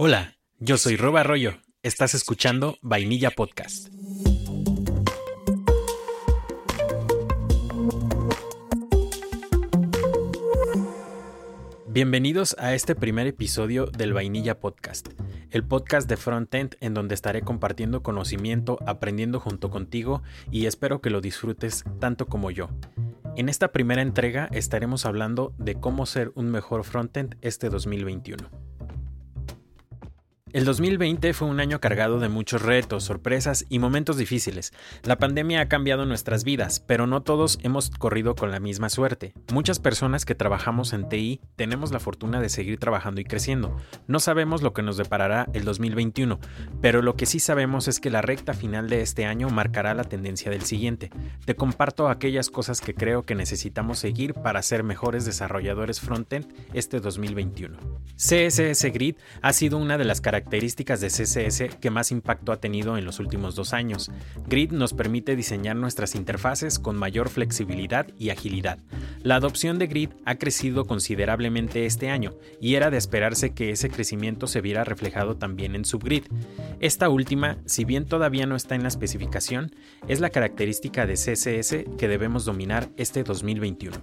Hola, yo soy Roba Arroyo. Estás escuchando Vainilla Podcast. Bienvenidos a este primer episodio del Vainilla Podcast, el podcast de Frontend en donde estaré compartiendo conocimiento, aprendiendo junto contigo y espero que lo disfrutes tanto como yo. En esta primera entrega estaremos hablando de cómo ser un mejor frontend este 2021. El 2020 fue un año cargado de muchos retos, sorpresas y momentos difíciles. La pandemia ha cambiado nuestras vidas, pero no todos hemos corrido con la misma suerte. Muchas personas que trabajamos en TI tenemos la fortuna de seguir trabajando y creciendo. No sabemos lo que nos deparará el 2021, pero lo que sí sabemos es que la recta final de este año marcará la tendencia del siguiente. Te comparto aquellas cosas que creo que necesitamos seguir para ser mejores desarrolladores frontend este 2021. CSS Grid ha sido una de las características características de CSS que más impacto ha tenido en los últimos dos años. Grid nos permite diseñar nuestras interfaces con mayor flexibilidad y agilidad. La adopción de Grid ha crecido considerablemente este año y era de esperarse que ese crecimiento se viera reflejado también en Subgrid. Esta última, si bien todavía no está en la especificación, es la característica de CSS que debemos dominar este 2021.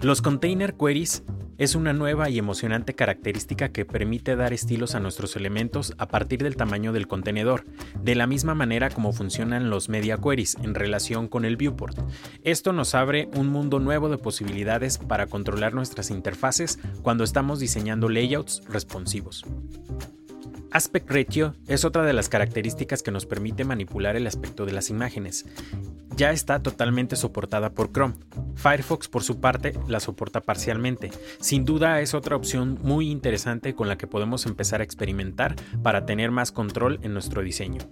Los container queries es una nueva y emocionante característica que permite dar estilos a nuestros elementos a partir del tamaño del contenedor, de la misma manera como funcionan los media queries en relación con el viewport. Esto nos abre un mundo nuevo de posibilidades para controlar nuestras interfaces cuando estamos diseñando layouts responsivos. Aspect Ratio es otra de las características que nos permite manipular el aspecto de las imágenes ya está totalmente soportada por Chrome. Firefox por su parte la soporta parcialmente. Sin duda es otra opción muy interesante con la que podemos empezar a experimentar para tener más control en nuestro diseño.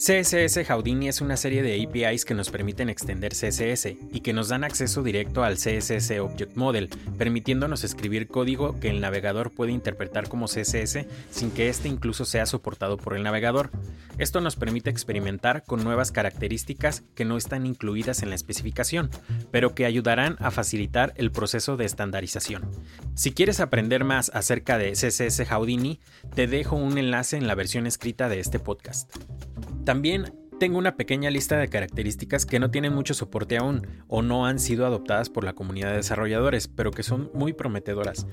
CSS Houdini es una serie de APIs que nos permiten extender CSS y que nos dan acceso directo al CSS Object Model, permitiéndonos escribir código que el navegador puede interpretar como CSS sin que éste incluso sea soportado por el navegador. Esto nos permite experimentar con nuevas características que no están incluidas en la especificación, pero que ayudarán a facilitar el proceso de estandarización. Si quieres aprender más acerca de CSS Houdini, te dejo un enlace en la versión escrita de este podcast. También tengo una pequeña lista de características que no tienen mucho soporte aún o no han sido adoptadas por la comunidad de desarrolladores, pero que son muy prometedoras.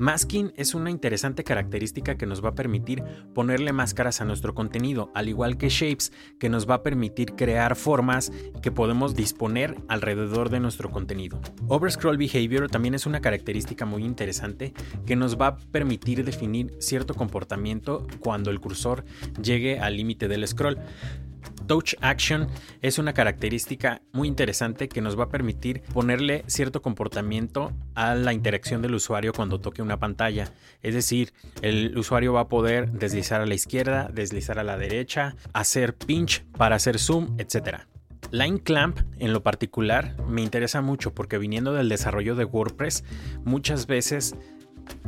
Masking es una interesante característica que nos va a permitir ponerle máscaras a nuestro contenido, al igual que Shapes, que nos va a permitir crear formas que podemos disponer alrededor de nuestro contenido. Overscroll Behavior también es una característica muy interesante que nos va a permitir definir cierto comportamiento cuando el cursor llegue al límite del scroll. Touch Action es una característica muy interesante que nos va a permitir ponerle cierto comportamiento a la interacción del usuario cuando toque una pantalla. Es decir, el usuario va a poder deslizar a la izquierda, deslizar a la derecha, hacer pinch para hacer zoom, etc. Line Clamp en lo particular me interesa mucho porque viniendo del desarrollo de WordPress muchas veces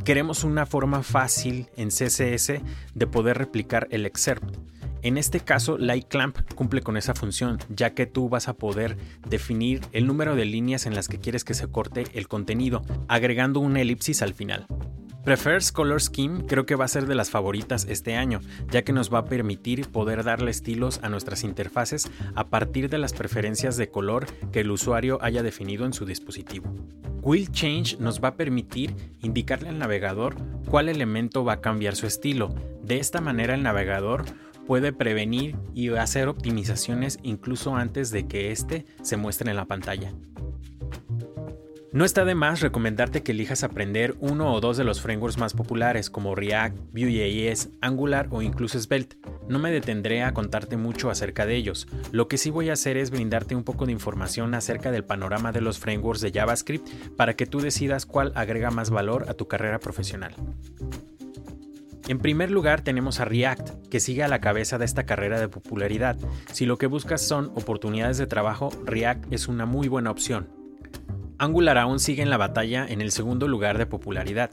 queremos una forma fácil en CSS de poder replicar el excerpt. En este caso, Clamp cumple con esa función, ya que tú vas a poder definir el número de líneas en las que quieres que se corte el contenido, agregando una elipsis al final. Prefers Color Scheme creo que va a ser de las favoritas este año, ya que nos va a permitir poder darle estilos a nuestras interfaces a partir de las preferencias de color que el usuario haya definido en su dispositivo. Will Change nos va a permitir indicarle al navegador cuál elemento va a cambiar su estilo. De esta manera el navegador puede prevenir y hacer optimizaciones incluso antes de que éste se muestre en la pantalla. No está de más recomendarte que elijas aprender uno o dos de los frameworks más populares como React, Vue.js, Angular o incluso Svelte. No me detendré a contarte mucho acerca de ellos. Lo que sí voy a hacer es brindarte un poco de información acerca del panorama de los frameworks de JavaScript para que tú decidas cuál agrega más valor a tu carrera profesional. En primer lugar tenemos a React, que sigue a la cabeza de esta carrera de popularidad. Si lo que buscas son oportunidades de trabajo, React es una muy buena opción. Angular aún sigue en la batalla en el segundo lugar de popularidad.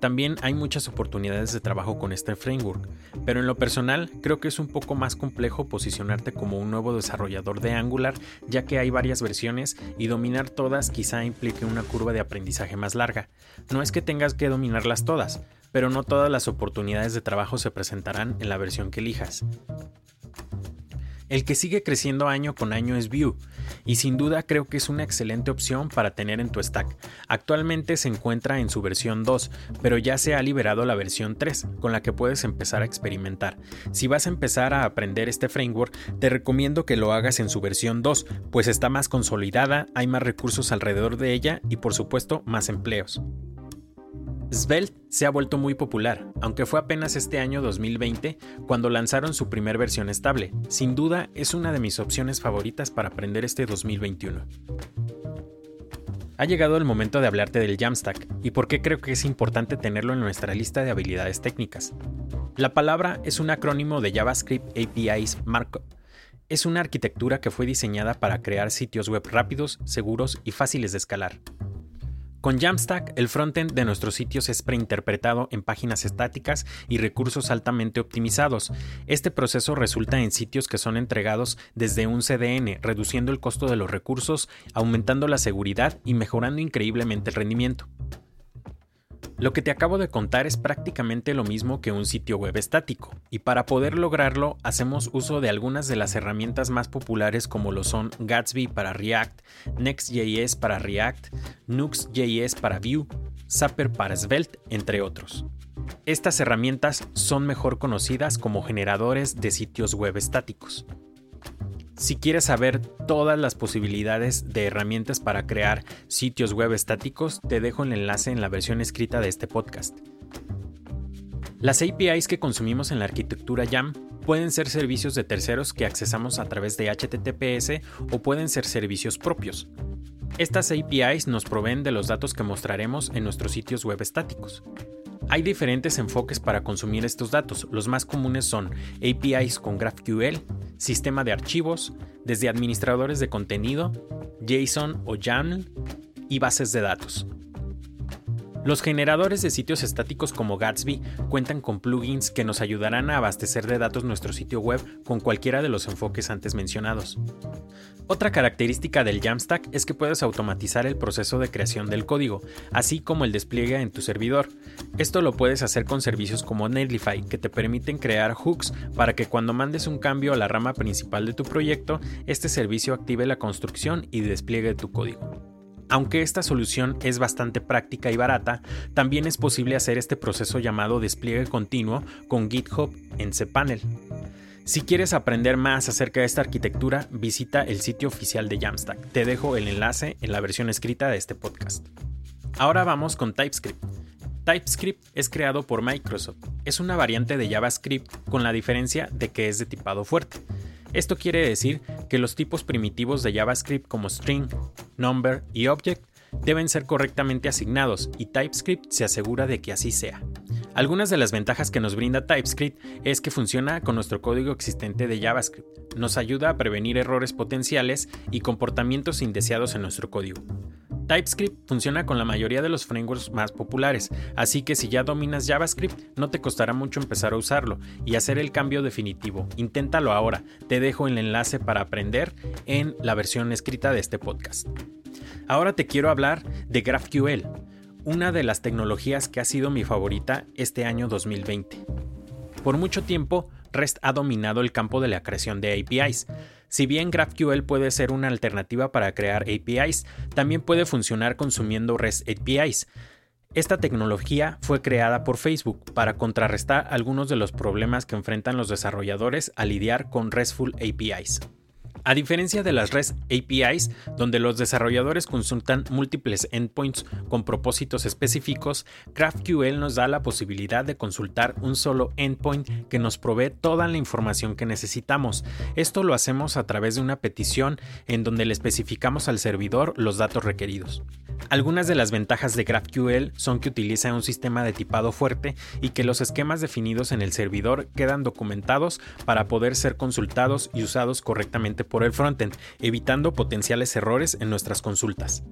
también hay muchas oportunidades de trabajo con este framework, pero en lo personal creo que es un poco más complejo posicionarte como un nuevo desarrollador de Angular, ya que hay varias versiones y dominar todas quizá implique una curva de aprendizaje más larga. No es que tengas que dominarlas todas, pero no todas las oportunidades de trabajo se presentarán en la versión que elijas. El que sigue creciendo año con año es Vue, y sin duda creo que es una excelente opción para tener en tu stack. Actualmente se encuentra en su versión 2, pero ya se ha liberado la versión 3, con la que puedes empezar a experimentar. Si vas a empezar a aprender este framework, te recomiendo que lo hagas en su versión 2, pues está más consolidada, hay más recursos alrededor de ella y por supuesto más empleos. Svelte se ha vuelto muy popular, aunque fue apenas este año 2020 cuando lanzaron su primer versión estable. Sin duda es una de mis opciones favoritas para aprender este 2021. Ha llegado el momento de hablarte del Jamstack y por qué creo que es importante tenerlo en nuestra lista de habilidades técnicas. La palabra es un acrónimo de JavaScript APIs Markup. Es una arquitectura que fue diseñada para crear sitios web rápidos, seguros y fáciles de escalar. Con Jamstack, el frontend de nuestros sitios es preinterpretado en páginas estáticas y recursos altamente optimizados. Este proceso resulta en sitios que son entregados desde un CDN, reduciendo el costo de los recursos, aumentando la seguridad y mejorando increíblemente el rendimiento. Lo que te acabo de contar es prácticamente lo mismo que un sitio web estático, y para poder lograrlo hacemos uso de algunas de las herramientas más populares como lo son Gatsby para React, Next.js para React, Nux.js para Vue, Zapper para Svelte, entre otros. Estas herramientas son mejor conocidas como generadores de sitios web estáticos. Si quieres saber todas las posibilidades de herramientas para crear sitios web estáticos, te dejo el enlace en la versión escrita de este podcast. Las APIs que consumimos en la arquitectura YAM pueden ser servicios de terceros que accesamos a través de HTTPS o pueden ser servicios propios. Estas APIs nos proveen de los datos que mostraremos en nuestros sitios web estáticos. Hay diferentes enfoques para consumir estos datos. Los más comunes son APIs con GraphQL, sistema de archivos, desde administradores de contenido, JSON o YAML y bases de datos. Los generadores de sitios estáticos como Gatsby cuentan con plugins que nos ayudarán a abastecer de datos nuestro sitio web con cualquiera de los enfoques antes mencionados. Otra característica del Jamstack es que puedes automatizar el proceso de creación del código, así como el despliegue en tu servidor. Esto lo puedes hacer con servicios como Netlify, que te permiten crear hooks para que cuando mandes un cambio a la rama principal de tu proyecto, este servicio active la construcción y despliegue tu código. Aunque esta solución es bastante práctica y barata, también es posible hacer este proceso llamado despliegue continuo con GitHub en cPanel. Si quieres aprender más acerca de esta arquitectura, visita el sitio oficial de Jamstack. Te dejo el enlace en la versión escrita de este podcast. Ahora vamos con TypeScript. TypeScript es creado por Microsoft. Es una variante de JavaScript con la diferencia de que es de tipado fuerte. Esto quiere decir que los tipos primitivos de JavaScript como string, number y object deben ser correctamente asignados y TypeScript se asegura de que así sea. Algunas de las ventajas que nos brinda TypeScript es que funciona con nuestro código existente de JavaScript, nos ayuda a prevenir errores potenciales y comportamientos indeseados en nuestro código. TypeScript funciona con la mayoría de los frameworks más populares, así que si ya dominas JavaScript no te costará mucho empezar a usarlo y hacer el cambio definitivo. Inténtalo ahora, te dejo el enlace para aprender en la versión escrita de este podcast. Ahora te quiero hablar de GraphQL, una de las tecnologías que ha sido mi favorita este año 2020. Por mucho tiempo, REST ha dominado el campo de la creación de APIs. Si bien GraphQL puede ser una alternativa para crear APIs, también puede funcionar consumiendo REST APIs. Esta tecnología fue creada por Facebook para contrarrestar algunos de los problemas que enfrentan los desarrolladores al lidiar con RESTful APIs. A diferencia de las REST APIs, donde los desarrolladores consultan múltiples endpoints con propósitos específicos, GraphQL nos da la posibilidad de consultar un solo endpoint que nos provee toda la información que necesitamos. Esto lo hacemos a través de una petición en donde le especificamos al servidor los datos requeridos. Algunas de las ventajas de GraphQL son que utiliza un sistema de tipado fuerte y que los esquemas definidos en el servidor quedan documentados para poder ser consultados y usados correctamente por el frontend, evitando potenciales errores en nuestras consultas.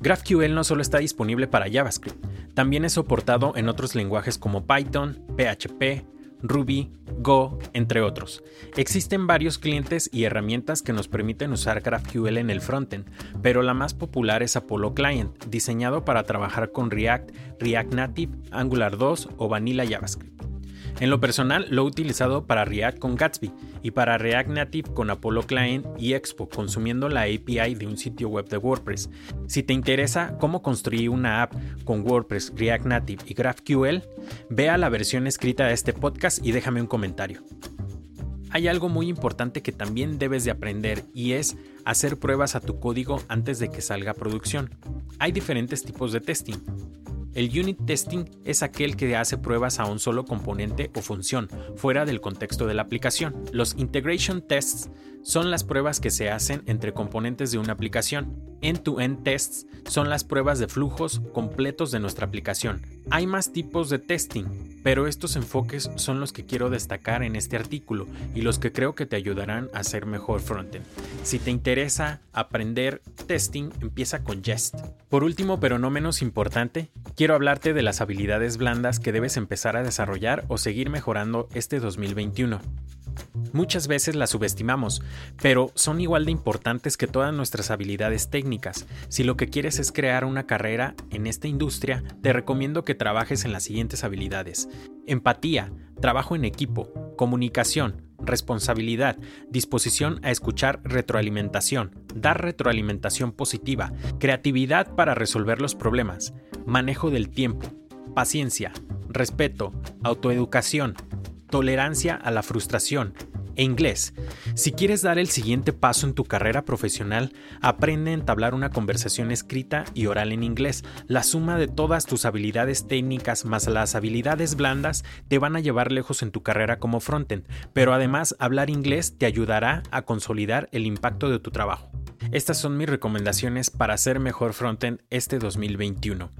GraphQL no solo está disponible para JavaScript, también es soportado en otros lenguajes como Python, PHP, Ruby, Go, entre otros. Existen varios clientes y herramientas que nos permiten usar GraphQL en el frontend, pero la más popular es Apollo Client, diseñado para trabajar con React, React Native, Angular 2 o Vanilla JavaScript. En lo personal lo he utilizado para React con Gatsby y para React Native con Apollo Client y Expo, consumiendo la API de un sitio web de WordPress. Si te interesa cómo construir una app con WordPress, React Native y GraphQL, vea la versión escrita de este podcast y déjame un comentario. Hay algo muy importante que también debes de aprender y es hacer pruebas a tu código antes de que salga a producción. Hay diferentes tipos de testing. El unit testing es aquel que hace pruebas a un solo componente o función, fuera del contexto de la aplicación. Los integration tests son las pruebas que se hacen entre componentes de una aplicación. End-to-end tests son las pruebas de flujos completos de nuestra aplicación. Hay más tipos de testing, pero estos enfoques son los que quiero destacar en este artículo y los que creo que te ayudarán a ser mejor frontend. Si te interesa aprender testing, empieza con Jest. Por último, pero no menos importante, quiero hablarte de las habilidades blandas que debes empezar a desarrollar o seguir mejorando este 2021. Muchas veces las subestimamos, pero son igual de importantes que todas nuestras habilidades técnicas. Si lo que quieres es crear una carrera en esta industria, te recomiendo que trabajes en las siguientes habilidades. Empatía, trabajo en equipo, comunicación, responsabilidad, disposición a escuchar retroalimentación, dar retroalimentación positiva, creatividad para resolver los problemas, manejo del tiempo, paciencia, respeto, autoeducación, tolerancia a la frustración, e inglés. Si quieres dar el siguiente paso en tu carrera profesional, aprende a entablar una conversación escrita y oral en inglés. La suma de todas tus habilidades técnicas más las habilidades blandas te van a llevar lejos en tu carrera como frontend, pero además hablar inglés te ayudará a consolidar el impacto de tu trabajo. Estas son mis recomendaciones para ser mejor frontend este 2021.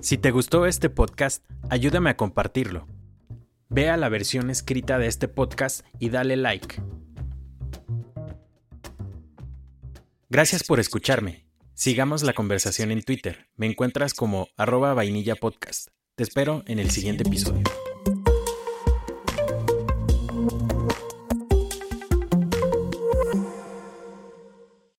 Si te gustó este podcast, ayúdame a compartirlo. Vea la versión escrita de este podcast y dale like. Gracias por escucharme. Sigamos la conversación en Twitter. Me encuentras como arroba vainilla podcast. Te espero en el siguiente episodio.